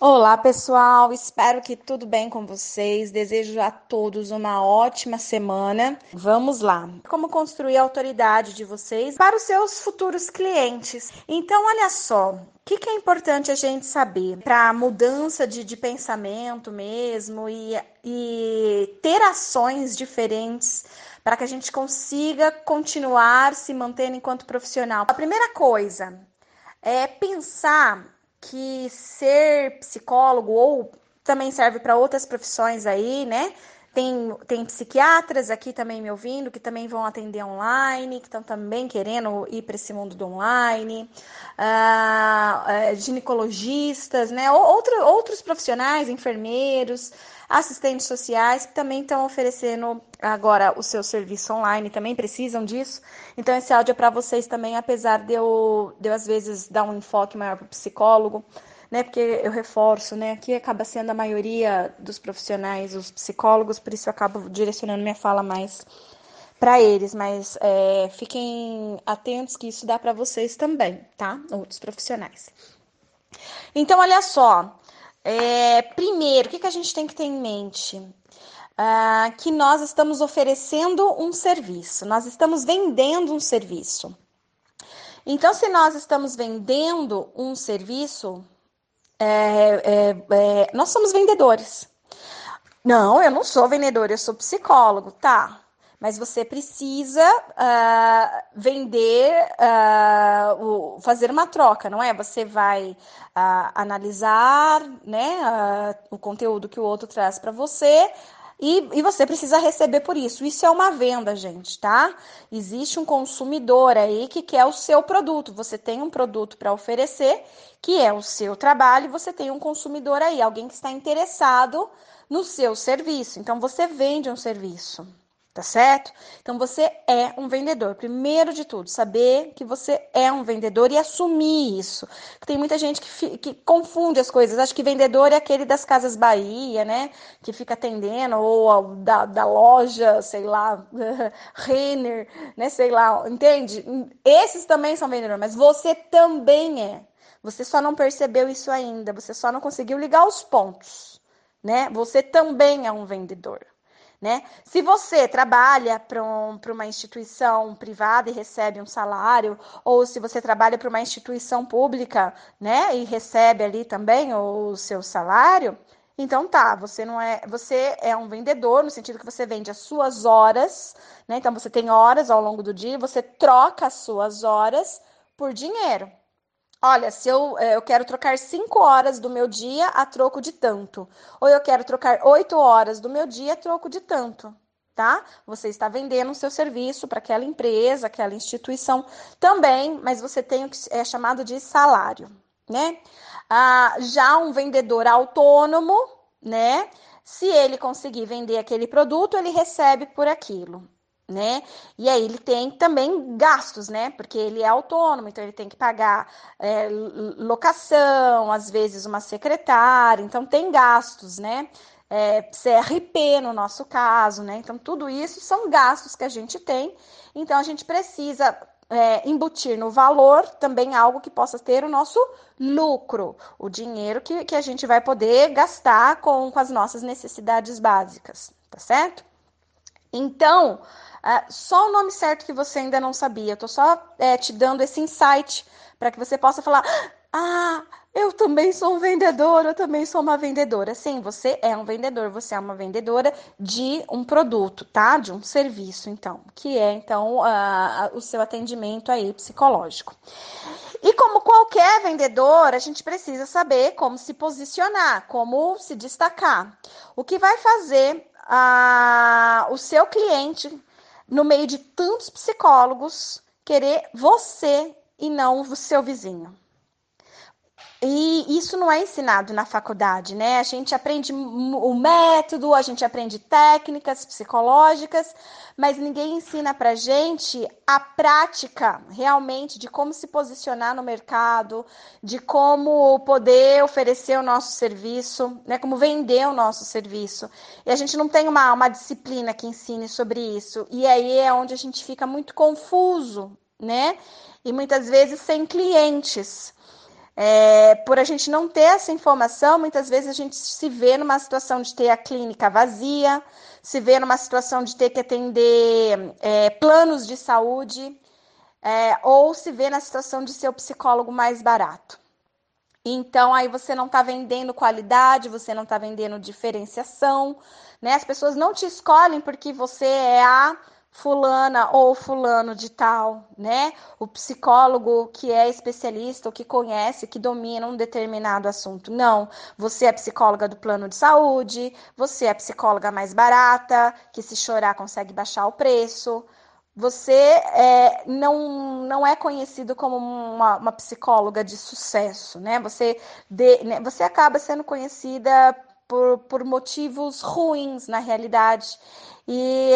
Olá, pessoal. Espero que tudo bem com vocês. Desejo a todos uma ótima semana. Vamos lá. Como construir a autoridade de vocês para os seus futuros clientes? Então, olha só. O que, que é importante a gente saber para mudança de, de pensamento mesmo e, e ter ações diferentes para que a gente consiga continuar se mantendo enquanto profissional? A primeira coisa é pensar que ser psicólogo ou também serve para outras profissões aí, né? Tem, tem psiquiatras aqui também me ouvindo, que também vão atender online, que estão também querendo ir para esse mundo do online, uh, uh, ginecologistas, né? Outro, outros profissionais, enfermeiros, assistentes sociais, que também estão oferecendo agora o seu serviço online, também precisam disso. Então, esse áudio é para vocês também, apesar de eu, de eu às vezes dar um enfoque maior para o psicólogo né? Porque eu reforço, né? Aqui acaba sendo a maioria dos profissionais, os psicólogos, por isso eu acabo direcionando minha fala mais para eles, mas é, fiquem atentos que isso dá para vocês também, tá? Outros profissionais. Então, olha só. É, primeiro, o que, que a gente tem que ter em mente? Ah, que nós estamos oferecendo um serviço, nós estamos vendendo um serviço. Então, se nós estamos vendendo um serviço, é, é, é, nós somos vendedores. Não, eu não sou vendedor, eu sou psicólogo, tá? Mas você precisa uh, vender, uh, o, fazer uma troca, não é? Você vai uh, analisar né, o conteúdo que o outro traz para você, e, e, você precisa receber por isso. Isso é uma venda, gente, tá? Existe um consumidor aí que quer o seu produto. Você tem um produto para oferecer, que é o seu trabalho, você tem um consumidor aí, alguém que está interessado no seu serviço. Então, você vende um serviço tá certo? Então você é um vendedor. Primeiro de tudo, saber que você é um vendedor e assumir isso. Tem muita gente que, que confunde as coisas. Acho que vendedor é aquele das Casas Bahia, né? Que fica atendendo, ou da, da loja, sei lá, Renner, né? Sei lá, entende? Esses também são vendedores, mas você também é. Você só não percebeu isso ainda, você só não conseguiu ligar os pontos, né? Você também é um vendedor. Né? Se você trabalha para um, uma instituição privada e recebe um salário, ou se você trabalha para uma instituição pública né, e recebe ali também o seu salário, então tá, você não é, você é um vendedor no sentido que você vende as suas horas, né? Então você tem horas ao longo do dia, você troca as suas horas por dinheiro. Olha, se eu, eh, eu quero trocar cinco horas do meu dia a troco de tanto, ou eu quero trocar oito horas do meu dia a troco de tanto, tá? Você está vendendo o seu serviço para aquela empresa, aquela instituição também, mas você tem o que é chamado de salário, né? Ah, já um vendedor autônomo, né? Se ele conseguir vender aquele produto, ele recebe por aquilo né? E aí ele tem também gastos, né? Porque ele é autônomo, então ele tem que pagar é, locação, às vezes uma secretária, então tem gastos, né? É, CRP no nosso caso, né? Então tudo isso são gastos que a gente tem, então a gente precisa é, embutir no valor também algo que possa ter o nosso lucro, o dinheiro que, que a gente vai poder gastar com, com as nossas necessidades básicas, tá certo? Então, é, só o nome certo que você ainda não sabia. Eu tô só é, te dando esse insight para que você possa falar: ah, eu também sou um vendedor, eu também sou uma vendedora. Sim, você é um vendedor, você é uma vendedora de um produto, tá? De um serviço, então, que é então uh, o seu atendimento aí psicológico. E como qualquer vendedor, a gente precisa saber como se posicionar, como se destacar. O que vai fazer uh, o seu cliente no meio de tantos psicólogos, querer você e não o seu vizinho. E isso não é ensinado na faculdade, né? A gente aprende o método, a gente aprende técnicas psicológicas, mas ninguém ensina pra gente a prática realmente de como se posicionar no mercado, de como poder oferecer o nosso serviço, né? Como vender o nosso serviço. E a gente não tem uma, uma disciplina que ensine sobre isso. E aí é onde a gente fica muito confuso, né? E muitas vezes sem clientes É, por a gente não ter essa informação, muitas vezes a gente se vê numa situação de ter a clínica vazia, se vê numa situação de ter que atender é, planos de saúde, é, ou se vê na situação de ser o psicólogo mais barato. Então, aí você não está vendendo qualidade, você não está vendendo diferenciação, né? As pessoas não te escolhem porque você é a fulana ou fulano de tal, né? O psicólogo que é especialista, ou que conhece, que domina um determinado assunto. Não, você é psicóloga do plano de saúde, você é psicóloga mais barata, que se chorar consegue baixar o preço. Você é, não, não é conhecido como uma, uma psicóloga de sucesso, né? Você, de, né? você acaba sendo conhecida por, por motivos ruins na realidade. E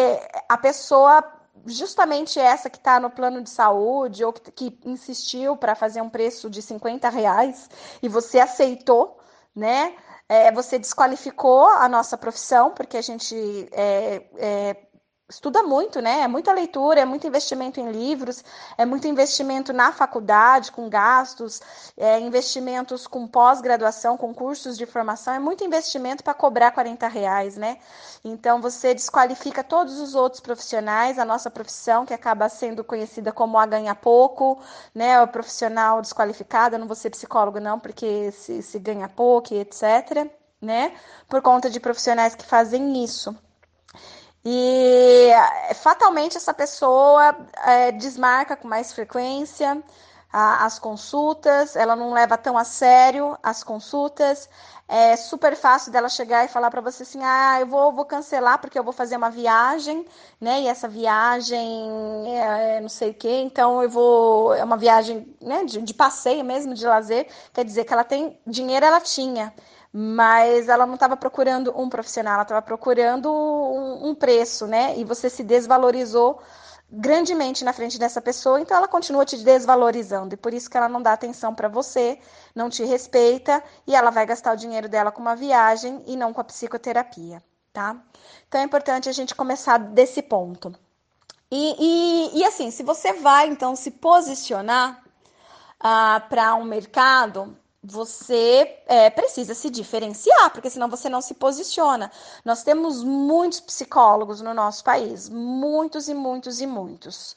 a pessoa, justamente essa que está no plano de saúde ou que, que insistiu para fazer um preço de 50 reais e você aceitou, né? É, você desqualificou a nossa profissão, porque a gente é, é, estuda muito, né? É muita leitura, é muito investimento em livros, é muito investimento na faculdade, com gastos, é, investimentos com pós-graduação, com cursos de formação, é muito investimento para cobrar 40 reais, né? Então você desqualifica todos os outros profissionais, a nossa profissão, que acaba sendo conhecida como a ganha pouco, né? O profissional desqualificado, eu não vou ser psicólogo, não, porque se, se ganha pouco, etc. Né? Por conta de profissionais que fazem isso. E fatalmente essa pessoa é, desmarca com mais frequência a, as consultas, ela não leva tão a sério as consultas. É super fácil dela chegar e falar para você assim: ah, eu vou, vou cancelar porque eu vou fazer uma viagem, né? E essa viagem é, é não sei o quê, então eu vou. É uma viagem né, de, de passeio mesmo, de lazer. Quer dizer que ela tem dinheiro, ela tinha mas ela não estava procurando um profissional, ela estava procurando um, um, preço, né? E você se desvalorizou grandemente na frente dessa pessoa, então ela continua te desvalorizando e por isso que ela não dá atenção para você, não te respeita e ela vai gastar o dinheiro dela com uma viagem e não com a psicoterapia, tá? Então é importante a gente começar desse ponto. E, e, e assim, se você vai então se posicionar ah, para um mercado, você é, precisa se diferenciar, porque senão você não se posiciona. Nós temos muitos psicólogos no nosso país, muitos e muitos e muitos.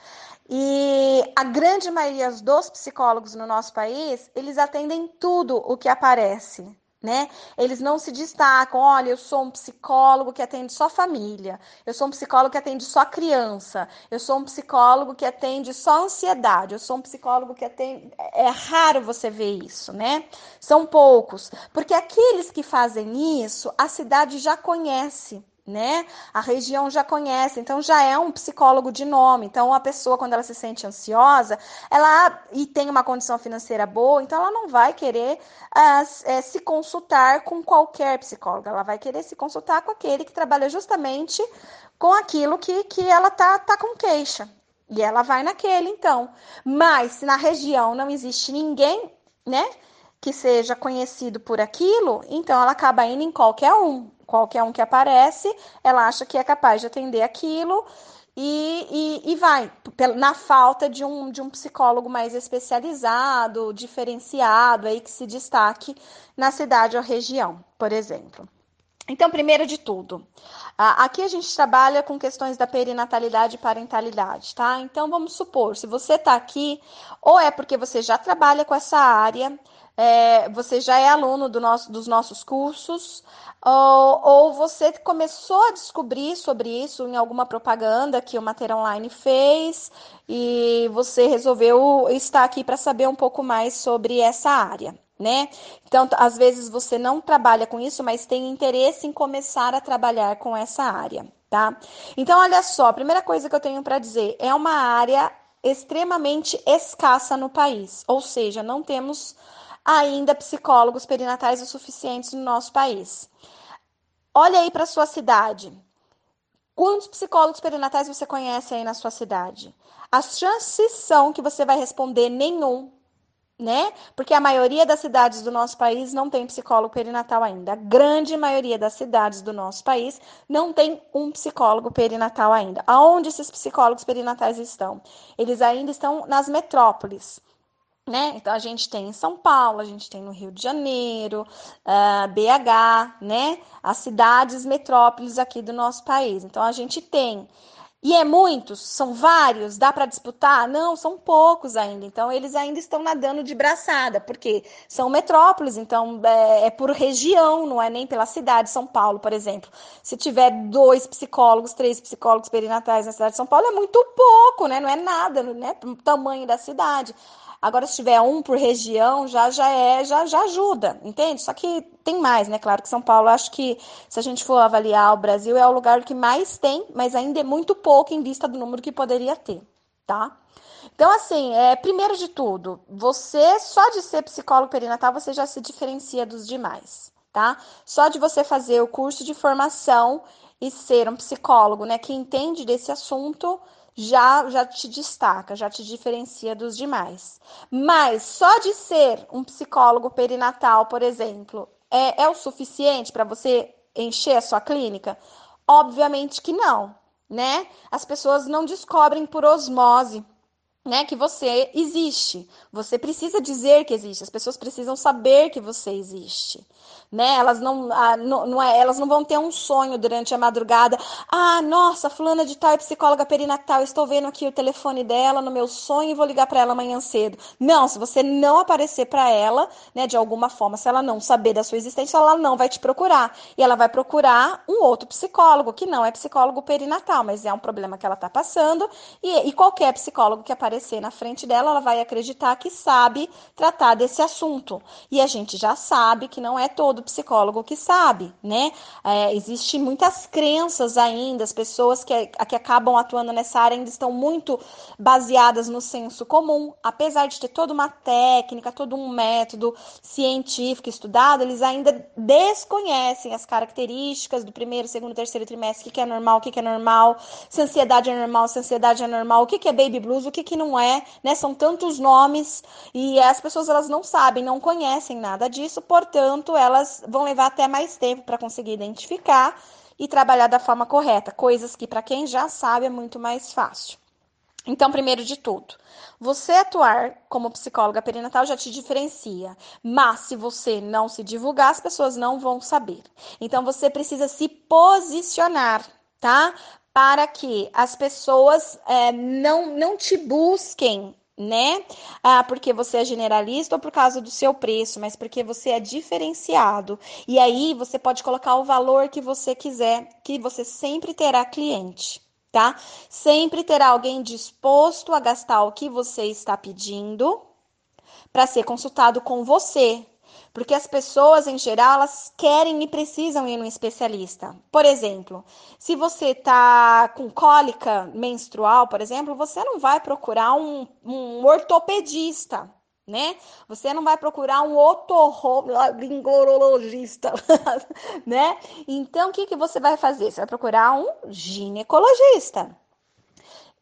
E a grande maioria dos psicólogos no nosso país, eles atendem tudo o que aparece né? Eles não se destacam. Olha, eu sou um psicólogo que atende só família. Eu sou um psicólogo que atende só criança. Eu sou um psicólogo que atende só ansiedade. Eu sou um psicólogo que atende. É raro você ver isso, né? São poucos, porque aqueles que fazem isso, a cidade já conhece né? A região já conhece, então já é um psicólogo de nome. Então, a pessoa, quando ela se sente ansiosa, ela e tem uma condição financeira boa, então ela não vai querer uh, se consultar com qualquer psicólogo, ela vai querer se consultar com aquele que trabalha justamente com aquilo que, que ela tá, tá com queixa. E ela vai naquele, então. Mas se na região não existe ninguém, né? Que seja conhecido por aquilo, então ela acaba indo em qualquer um qualquer um que aparece, ela acha que é capaz de atender aquilo e, e, e vai, na falta de um, de um psicólogo mais especializado, diferenciado, aí que se destaque na cidade ou região, por exemplo. Então, primeiro de tudo, aqui a gente trabalha com questões da perinatalidade e parentalidade, tá? Então, vamos supor, se você está aqui, ou é porque você já trabalha com essa área, é, você já é aluno do nosso, dos nossos cursos, ou, ou, você começou a descobrir sobre isso em alguma propaganda que o Mater Online fez e você resolveu estar aqui para saber um pouco mais sobre essa área, né? Então, às vezes você não trabalha com isso, mas tem interesse em começar a trabalhar com essa área, tá? Então, olha só, a primeira coisa que eu tenho para dizer é uma área extremamente escassa no país, ou seja, não temos ainda psicólogos perinatais o suficientes no nosso país. Olha aí para sua cidade. Quantos psicólogos perinatais você conhece aí na sua cidade? As chances são que você vai responder nenhum, né? Porque a maioria das cidades do nosso país não tem psicólogo perinatal ainda. A grande maioria das cidades do nosso país não tem um psicólogo perinatal ainda. Aonde esses psicólogos perinatais estão? Eles ainda estão nas metrópoles né? Então a gente tem em São Paulo, a gente tem no Rio de Janeiro, uh, ah, BH, né? As cidades metrópoles aqui do nosso país. Então a gente tem e é muitos? São vários? Dá para disputar? Não, são poucos ainda. Então, eles ainda estão nadando de braçada, porque são metrópoles, então é, é, por região, não é nem pela cidade. São Paulo, por exemplo. Se tiver dois psicólogos, três psicólogos perinatais na cidade de São Paulo, é muito pouco, né? Não é nada, né? O tamanho da cidade. Agora, se tiver um por região, já já é, já, já ajuda, entende? Só que tem mais, né? Claro que São Paulo, acho que se a gente for avaliar o Brasil, é o lugar que mais tem, mas ainda é muito pouco em vista do número que poderia ter, tá? Então, assim, é, primeiro de tudo, você, só de ser psicólogo perinatal, você já se diferencia dos demais, tá? Só de você fazer o curso de formação e ser um psicólogo, né, que entende desse assunto, já já te destaca, já te diferencia dos demais. Mas só de ser um psicólogo perinatal, por exemplo, é, é o suficiente para você encher a sua clínica? Obviamente que não, né? As pessoas não descobrem por osmose. Né, que você existe. Você precisa dizer que existe. As pessoas precisam saber que você existe né? Elas não, ah, não, não é, elas não vão ter um sonho durante a madrugada. Ah, nossa, fulana de tal é psicóloga perinatal, estou vendo aqui o telefone dela no meu sonho e vou ligar para ela amanhã cedo. Não, se você não aparecer para ela, né, de alguma forma, se ela não saber da sua existência, ela não vai te procurar. E ela vai procurar um outro psicólogo, que não é psicólogo perinatal, mas é um problema que ela está passando. E, e qualquer psicólogo que aparecer na frente dela, ela vai acreditar que sabe tratar desse assunto. E a gente já sabe que não é todo psicólogo que sabe, né? É, Existem muitas crenças ainda, as pessoas que, que acabam atuando nessa área ainda estão muito baseadas no senso comum, apesar de ter toda uma técnica, todo um método científico estudado, eles ainda desconhecem as características do primeiro, segundo, terceiro trimestre, o que é normal, o que é normal, se ansiedade é normal, se ansiedade é normal, o que é baby blues, o que não é, né? São tantos nomes e as pessoas elas não sabem, não conhecem nada disso, portanto, elas vão levar até mais tempo para conseguir identificar e trabalhar da forma correta, coisas que para quem já sabe é muito mais fácil. Então, primeiro de tudo, você atuar como psicóloga perinatal já te diferencia, mas se você não se divulgar, as pessoas não vão saber. Então, você precisa se posicionar, tá? Para que as pessoas é, não, não te busquem né? Ah, porque você é generalista ou por causa do seu preço, mas porque você é diferenciado. E aí você pode colocar o valor que você quiser, que você sempre terá cliente, tá? Sempre terá alguém disposto a gastar o que você está pedindo para ser consultado com você, porque as pessoas, em geral, elas querem e precisam ir no especialista. Por exemplo, se você tá com cólica menstrual, por exemplo, você não vai procurar um, um ortopedista, né? Você não vai procurar um otorrinolaringologista, né? Então, o que, que você vai fazer? Você vai procurar um ginecologista.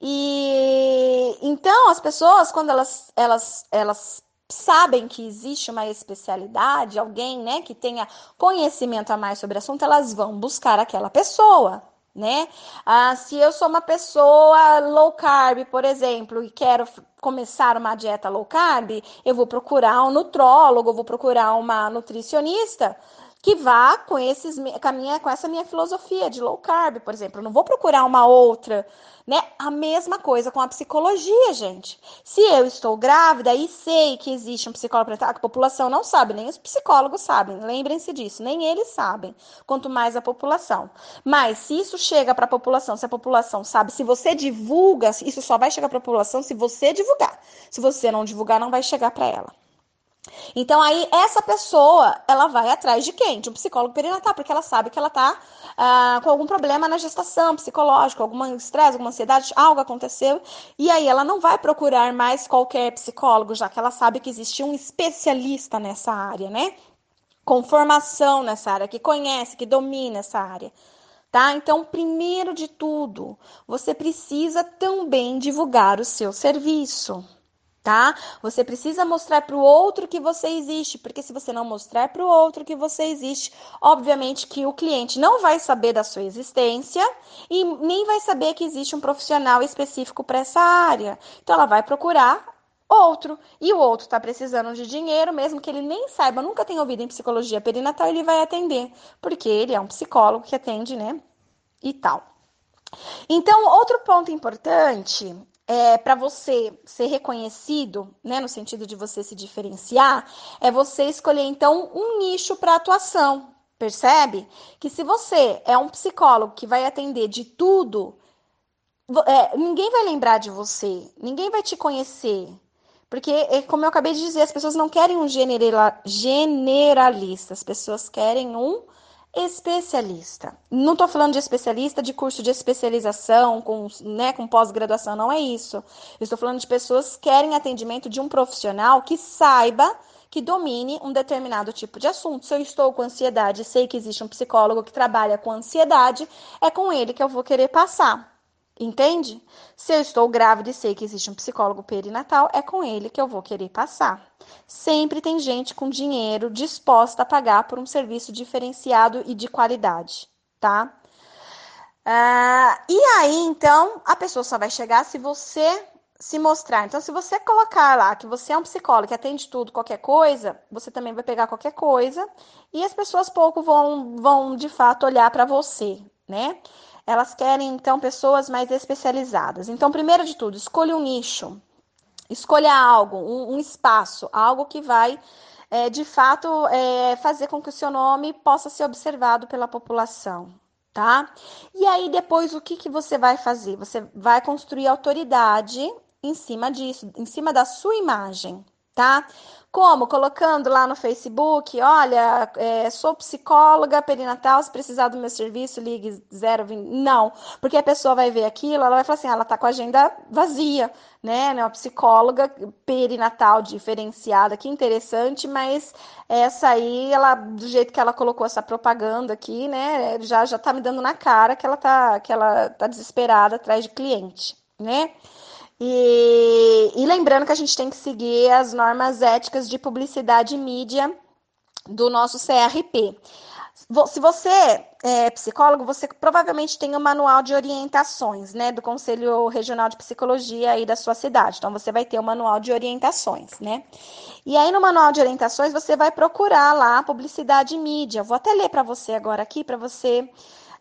E então as pessoas, quando elas, elas, elas sabem que existe uma especialidade, alguém, né, que tenha conhecimento a mais sobre o assunto, elas vão buscar aquela pessoa, né? Ah, se eu sou uma pessoa low carb, por exemplo, e quero começar uma dieta low carb, eu vou procurar um nutrólogo, vou procurar uma nutricionista que vá com esses com, minha, com essa minha filosofia de low carb, por exemplo. Eu não vou procurar uma outra, né? A mesma coisa com a psicologia, gente. Se eu estou grávida e sei que existe um psicólogo para a população não sabe, nem os psicólogos sabem. Lembrem-se disso, nem eles sabem, quanto mais a população. Mas se isso chega para a população, se a população sabe, se você divulga, isso só vai chegar para a população se você divulgar. Se você não divulgar, não vai chegar para ela. Então aí essa pessoa, ela vai atrás de quem? De um psicólogo perinatal, porque ela sabe que ela tá ah, com algum problema na gestação psicológico, algum estresse, alguma ansiedade, algo aconteceu, e aí ela não vai procurar mais qualquer psicólogo, já que ela sabe que existe um especialista nessa área, né? Com formação nessa área, que conhece, que domina essa área. Tá? Então, primeiro de tudo, você precisa também divulgar o seu serviço tá? Você precisa mostrar para o outro que você existe, porque se você não mostrar para o outro que você existe, obviamente que o cliente não vai saber da sua existência e nem vai saber que existe um profissional específico para essa área. Então ela vai procurar outro. E o outro está precisando de dinheiro, mesmo que ele nem saiba, nunca tenha ouvido em psicologia perinatal, ele vai atender, porque ele é um psicólogo que atende, né? E tal. Então, outro ponto importante é, para você ser reconhecido, né, no sentido de você se diferenciar, é você escolher então um nicho para atuação. Percebe? Que se você é um psicólogo que vai atender de tudo, é, ninguém vai lembrar de você, ninguém vai te conhecer. Porque, é, como eu acabei de dizer, as pessoas não querem um generalista, as pessoas querem um especialista. Não estou falando de especialista de curso de especialização, com, né, com pós-graduação, não é isso. Eu estou falando de pessoas que querem atendimento de um profissional que saiba, que domine um determinado tipo de assunto. Se eu estou com ansiedade, sei que existe um psicólogo que trabalha com ansiedade, é com ele que eu vou querer passar. Entende? Se eu estou grávida e sei que existe um psicólogo perinatal, é com ele que eu vou querer passar. Sempre tem gente com dinheiro disposta a pagar por um serviço diferenciado e de qualidade, tá? Ah, e aí, então, a pessoa só vai chegar se você se mostrar. Então, se você colocar lá que você é um psicólogo que atende tudo, qualquer coisa, você também vai pegar qualquer coisa e as pessoas pouco vão, vão de fato olhar para você, né? Elas querem, então, pessoas mais especializadas. Então, primeiro de tudo, escolha um nicho. Escolha algo, um, um espaço, algo que vai, é, de fato, é, fazer com que o seu nome possa ser observado pela população, tá? E aí, depois, o que, que você vai fazer? Você vai construir autoridade em cima disso, em cima da sua imagem, tá? Como? Colocando lá no Facebook, olha, é, sou psicóloga perinatal, se precisar do meu serviço, ligue 020. Não, porque a pessoa vai ver aquilo, ela vai falar assim, ah, ela tá com a agenda vazia, né? Uma psicóloga perinatal diferenciada, que interessante, mas essa aí, ela, do jeito que ela colocou essa propaganda aqui, né, já, já tá me dando na cara que ela tá, que ela tá desesperada atrás de cliente, né? E, e lembrando que a gente tem que seguir as normas éticas de publicidade e mídia do nosso CRP. Se você é psicólogo, você provavelmente tem o um manual de orientações, né, do Conselho Regional de Psicologia aí da sua cidade. Então, você vai ter o um manual de orientações, né? E aí, no manual de orientações, você vai procurar lá publicidade e mídia. Vou até ler para você agora aqui, para você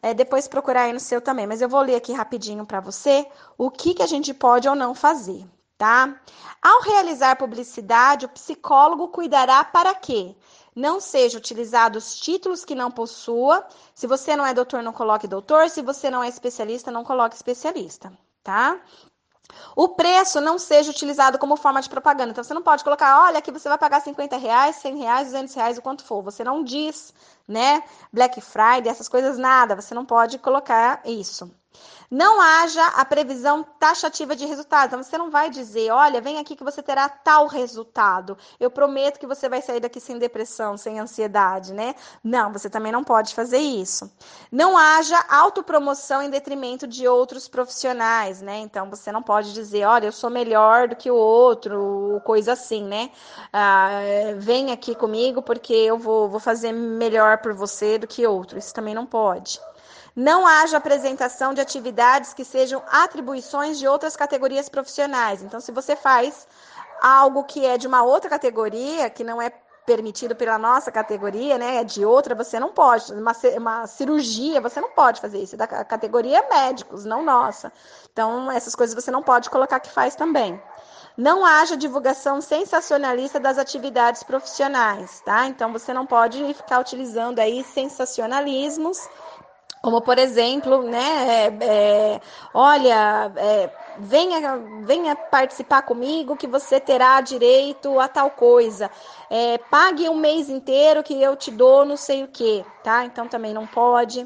é, depois procurar aí no seu também, mas eu vou ler aqui rapidinho para você o que, que a gente pode ou não fazer, tá? Ao realizar publicidade, o psicólogo cuidará para quê? Não seja utilizados títulos que não possua. Se você não é doutor, não coloque doutor. Se você não é especialista, não coloque especialista, tá? O preço não seja utilizado como forma de propaganda. Então, você não pode colocar, olha, aqui você vai pagar 50 reais, 100 reais, 200 reais, o quanto for. Você não diz, né? Black Friday, essas coisas, nada. Você não pode colocar isso não haja a previsão taxativa de resultado. Então, você não vai dizer, olha, vem aqui que você terá tal resultado. Eu prometo que você vai sair daqui sem depressão, sem ansiedade, né? Não, você também não pode fazer isso. Não haja autopromoção em detrimento de outros profissionais, né? Então, você não pode dizer, olha, eu sou melhor do que o outro, coisa assim, né? Ah, vem aqui comigo porque eu vou, vou fazer melhor por você do que outro. Isso também não pode não haja apresentação de atividades que sejam atribuições de outras categorias profissionais. Então, se você faz algo que é de uma outra categoria, que não é permitido pela nossa categoria, né, é de outra, você não pode. Uma, uma cirurgia, você não pode fazer isso. É da categoria médicos, não nossa. Então, essas coisas você não pode colocar que faz também. Não haja divulgação sensacionalista das atividades profissionais, tá? Então, você não pode ficar utilizando aí sensacionalismos como, por exemplo, né, é, é, olha, é, venha, venha participar comigo que você terá direito a tal coisa. É, pague um mês inteiro que eu te dou não sei o que, tá? Então também não pode.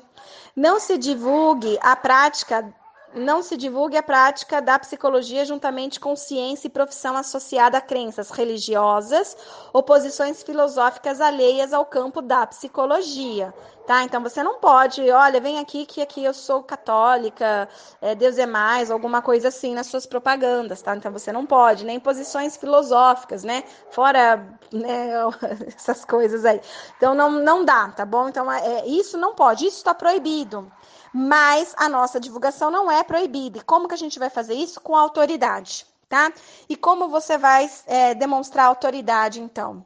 Não se divulgue a prática não se divulgue a prática da psicologia juntamente com ciência e profissão associada a crenças religiosas ou posições filosóficas alheias ao campo da psicologia, tá? Então você não pode, olha, vem aqui que aqui eu sou católica, é, Deus é mais, alguma coisa assim nas suas propagandas, tá? Então você não pode, nem posições filosóficas, né? Fora né, essas coisas aí. Então não, não dá, tá bom? Então é, isso não pode, isso está proibido. Mas a nossa divulgação não é proibida. E como que a gente vai fazer isso? Com autoridade, tá? E como você vai é, demonstrar autoridade, então?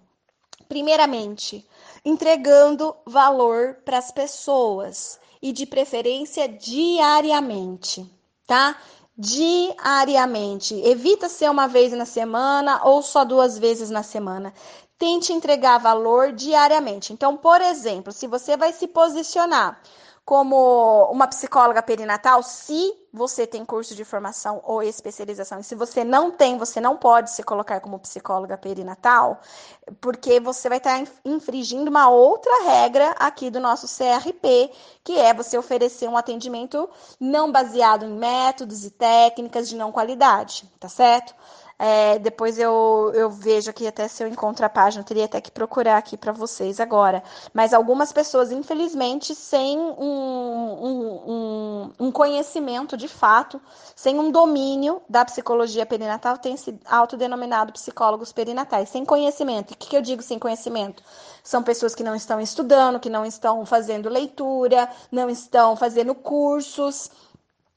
Primeiramente, entregando valor para as pessoas e de preferência diariamente, tá? Diariamente. Evita ser uma vez na semana ou só duas vezes na semana. Tente entregar valor diariamente. Então, por exemplo, se você vai se posicionar como uma psicóloga perinatal, se você tem curso de formação ou especialização, e se você não tem, você não pode se colocar como psicóloga perinatal, porque você vai estar infringindo uma outra regra aqui do nosso CRP, que é você oferecer um atendimento não baseado em métodos e técnicas de não qualidade, tá certo? É, depois eu, eu vejo aqui até se eu encontro a página, eu teria até que procurar aqui para vocês agora. Mas algumas pessoas, infelizmente, sem um, um, um, conhecimento de fato, sem um domínio da psicologia perinatal, têm se autodenominado psicólogos perinatais, sem conhecimento. E o que, que eu digo sem conhecimento? São pessoas que não estão estudando, que não estão fazendo leitura, não estão fazendo cursos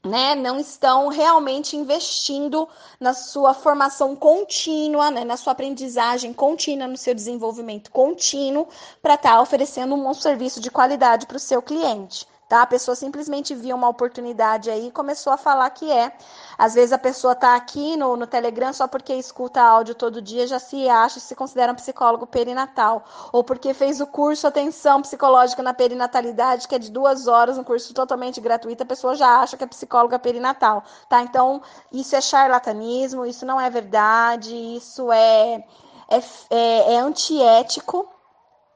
né, não estão realmente investindo na sua formação contínua, né, na sua aprendizagem contínua, no seu desenvolvimento contínuo, para estar tá oferecendo um serviço de qualidade para o seu cliente tá? A pessoa simplesmente viu uma oportunidade aí e começou a falar que é. Às vezes a pessoa está aqui no, no Telegram só porque escuta áudio todo dia, já se acha, se considera um psicólogo perinatal. Ou porque fez o curso Atenção Psicológica na Perinatalidade, que é de duas horas, um curso totalmente gratuito, a pessoa já acha que é psicóloga perinatal, tá? Então, isso é charlatanismo, isso não é verdade, isso é, é, é, é antiético,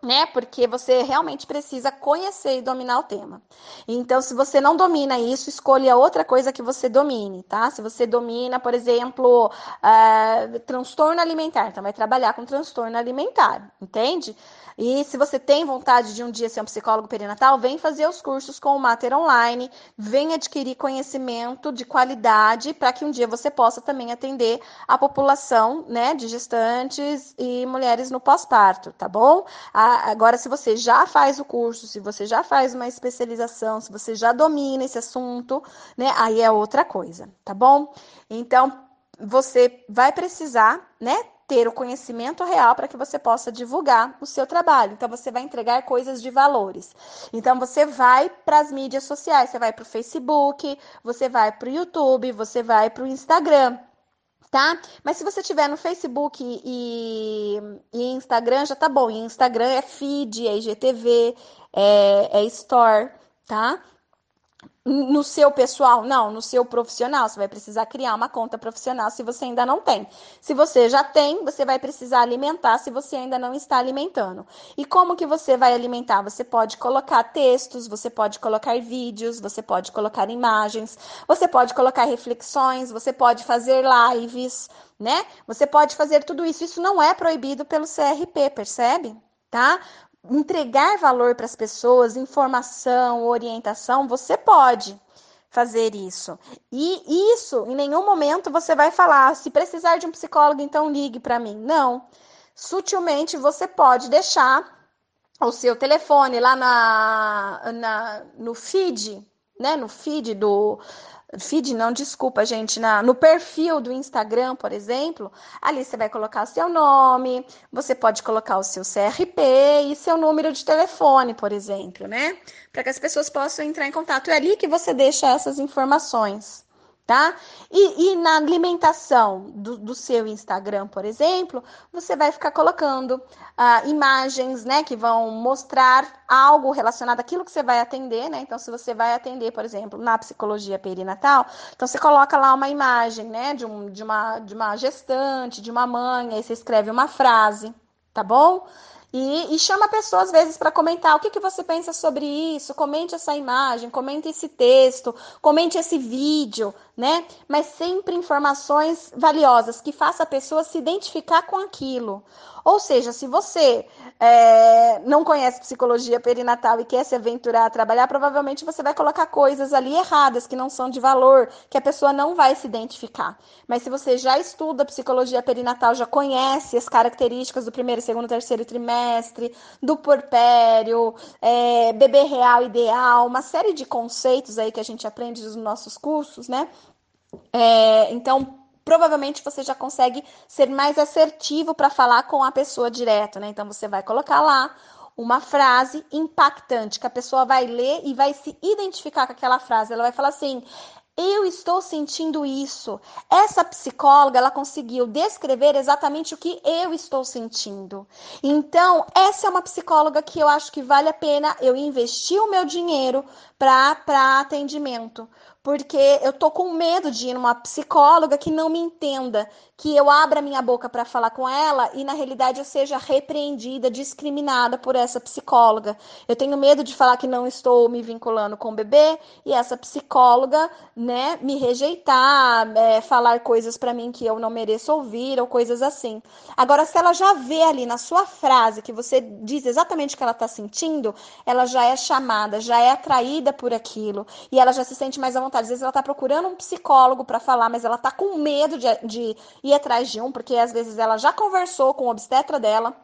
né? Porque você realmente precisa conhecer e dominar o tema. Então, se você não domina isso, escolha outra coisa que você domine, tá? Se você domina, por exemplo, uh, transtorno alimentar, então vai trabalhar com transtorno alimentar, entende? E se você tem vontade de um dia ser um psicólogo perinatal, vem fazer os cursos com o Mater Online, vem adquirir conhecimento de qualidade para que um dia você possa também atender a população, né, de gestantes e mulheres no pós-parto, tá bom? Agora, se você já faz o curso, se você já faz uma especialização, se você já domina esse assunto, né, aí é outra coisa, tá bom? Então, você vai precisar, né, ter o conhecimento real para que você possa divulgar o seu trabalho. Então, você vai entregar coisas de valores. Então, você vai para as mídias sociais, você vai para o Facebook, você vai para o YouTube, você vai para o Instagram. Tá? Mas se você tiver no Facebook e, e Instagram, já tá bom. E Instagram é feed, é IGTV, é, é Store, tá? No seu pessoal? Não, no seu profissional. Você vai precisar criar uma conta profissional se você ainda não tem. Se você já tem, você vai precisar alimentar se você ainda não está alimentando. E como que você vai alimentar? Você pode colocar textos, você pode colocar vídeos, você pode colocar imagens, você pode colocar reflexões, você pode fazer lives, né? Você pode fazer tudo isso. Isso não é proibido pelo CRP, percebe? Tá? Entregar valor para as pessoas, informação, orientação, você pode fazer isso. E isso, em nenhum momento você vai falar, se precisar de um psicólogo, então ligue para mim. Não. Sutilmente você pode deixar o seu telefone lá na, na no feed, né, no feed do feed não, desculpa, gente, na, no perfil do Instagram, por exemplo, ali você vai colocar seu nome, você pode colocar o seu CRP e seu número de telefone, por exemplo, né? Para que as pessoas possam entrar em contato. É ali que você deixa essas informações tá? E, e na alimentação do, do, seu Instagram, por exemplo, você vai ficar colocando uh, imagens, né, que vão mostrar algo relacionado àquilo que você vai atender, né? Então, se você vai atender, por exemplo, na psicologia perinatal, então você coloca lá uma imagem, né, de, um, de, uma, de uma gestante, de uma mãe, aí você escreve uma frase, tá bom? E, e, chama a pessoa, às vezes, para comentar o que, que você pensa sobre isso, comente essa imagem, comente esse texto, comente esse vídeo, né? Mas sempre informações valiosas que faça a pessoa se identificar com aquilo. Ou seja, se você é, não conhece psicologia perinatal e quer se aventurar a trabalhar, provavelmente você vai colocar coisas ali erradas que não são de valor, que a pessoa não vai se identificar. Mas se você já estuda psicologia perinatal, já conhece as características do primeiro, segundo, terceiro trimestre, do porpério, é, bebê real ideal, uma série de conceitos aí que a gente aprende nos nossos cursos, né? É, então, provavelmente você já consegue ser mais assertivo para falar com a pessoa direto, né? Então você vai colocar lá uma frase impactante que a pessoa vai ler e vai se identificar com aquela frase. Ela vai falar assim: eu estou sentindo isso. Essa psicóloga, ela conseguiu descrever exatamente o que eu estou sentindo. Então, essa é uma psicóloga que eu acho que vale a pena eu investir o meu dinheiro para atendimento porque eu tô com medo de ir numa psicóloga que não me entenda, que eu abra minha boca para falar com ela e na realidade eu seja repreendida, discriminada por essa psicóloga. Eu tenho medo de falar que não estou me vinculando com o bebê e essa psicóloga, né, me rejeitar, é, falar coisas para mim que eu não mereço ouvir ou coisas assim. Agora, se ela já vê ali na sua frase que você diz exatamente o que ela está sentindo, ela já é chamada, já é atraída por aquilo e ela já se sente mais à. Às vezes ela está procurando um psicólogo para falar, mas ela está com medo de, de ir atrás de um, porque às vezes ela já conversou com o obstetra dela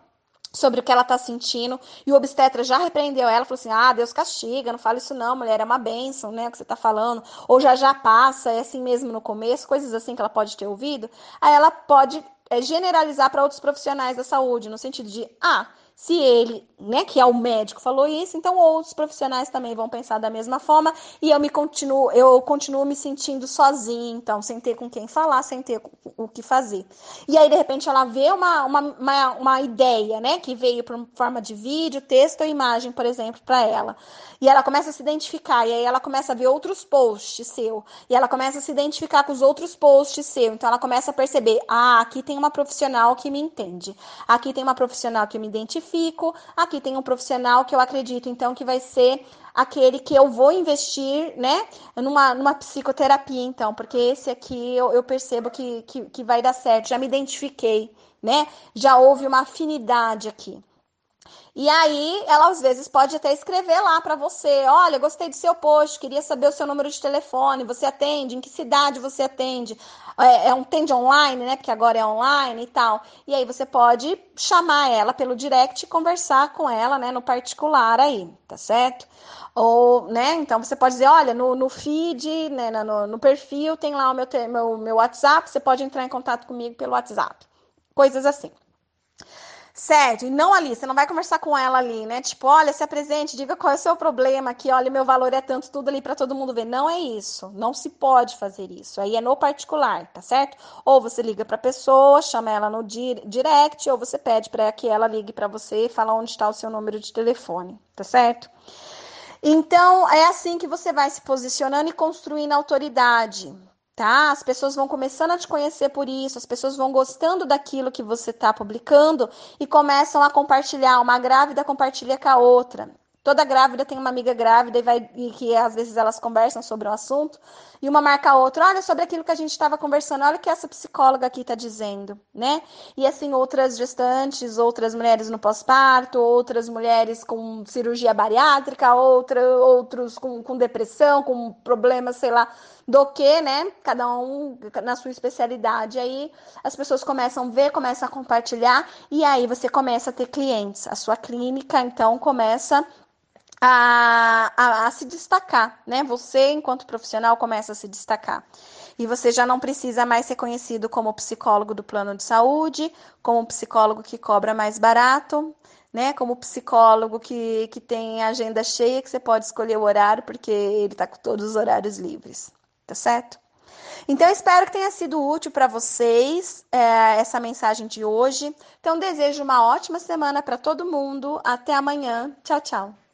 sobre o que ela está sentindo, e o obstetra já repreendeu ela, falou assim, ah, Deus castiga, não fala isso não, mulher, é uma bênção, né, o que você está falando, ou já já passa, é assim mesmo no começo, coisas assim que ela pode ter ouvido, aí ela pode é, generalizar para outros profissionais da saúde, no sentido de, ah, se ele, né, que é o médico, falou isso, então outros profissionais também vão pensar da mesma forma e eu me continuo, eu continuo me sentindo sozinha, então, sem ter com quem falar, sem ter o que fazer. E aí, de repente, ela vê uma, uma, uma, uma ideia, né, que veio por forma de vídeo, texto ou imagem, por exemplo, para ela. E ela começa a se identificar, e aí ela começa a ver outros posts seu, e ela começa a se identificar com os outros posts seu. Então, ela começa a perceber: ah, aqui tem uma profissional que me entende, aqui tem uma profissional que me identifico, aqui tem um profissional que eu acredito, então, que vai ser aquele que eu vou investir, né, numa, numa psicoterapia, então, porque esse aqui eu, eu percebo que, que, que vai dar certo, já me identifiquei, né, já houve uma afinidade aqui. E aí, ela às vezes pode até escrever lá para você: olha, gostei do seu post, queria saber o seu número de telefone, você atende, em que cidade você atende? É, é um tende online, né? Porque agora é online e tal. E aí você pode chamar ela pelo direct e conversar com ela, né, no particular aí, tá certo? Ou, né, então você pode dizer, olha, no, no feed, né, no, no perfil tem lá o meu, meu, meu WhatsApp, você pode entrar em contato comigo pelo WhatsApp. Coisas assim. Certo, e não ali, você não vai conversar com ela ali, né? Tipo, olha, se apresente, diga qual é o seu problema aqui, olha, meu valor é tanto, tudo ali para todo mundo ver. Não é isso, não se pode fazer isso. Aí é no particular, tá certo? Ou você liga para a pessoa, chama ela no direct, ou você pede para que ela ligue para você e fala onde está o seu número de telefone, tá certo? Então, é assim que você vai se posicionando e construindo autoridade, tá? As pessoas vão começando a te conhecer por isso, as pessoas vão gostando daquilo que você está publicando e começam a compartilhar. Uma grávida compartilha com a outra. Toda grávida tem uma amiga grávida e, vai, e que às vezes elas conversam sobre um assunto e uma marca a outra. Olha sobre aquilo que a gente estava conversando, olha o que essa psicóloga aqui está dizendo, né? E assim, outras gestantes, outras mulheres no pós-parto, outras mulheres com cirurgia bariátrica, outra, outros com, com depressão, com problemas, sei lá, do que, né? Cada um na sua especialidade. Aí as pessoas começam a ver, começam a compartilhar e aí você começa a ter clientes. A sua clínica, então, começa a, a, a, se destacar, né? Você, enquanto profissional, começa a se destacar. E você já não precisa mais ser conhecido como psicólogo do plano de saúde, como psicólogo que cobra mais barato, né? Como psicólogo que, que tem agenda cheia, que você pode escolher o horário, porque ele está com todos os horários livres, tá certo? Então, espero que tenha sido útil para vocês é, essa mensagem de hoje. Então, desejo uma ótima semana para todo mundo. Até amanhã. Tchau, tchau.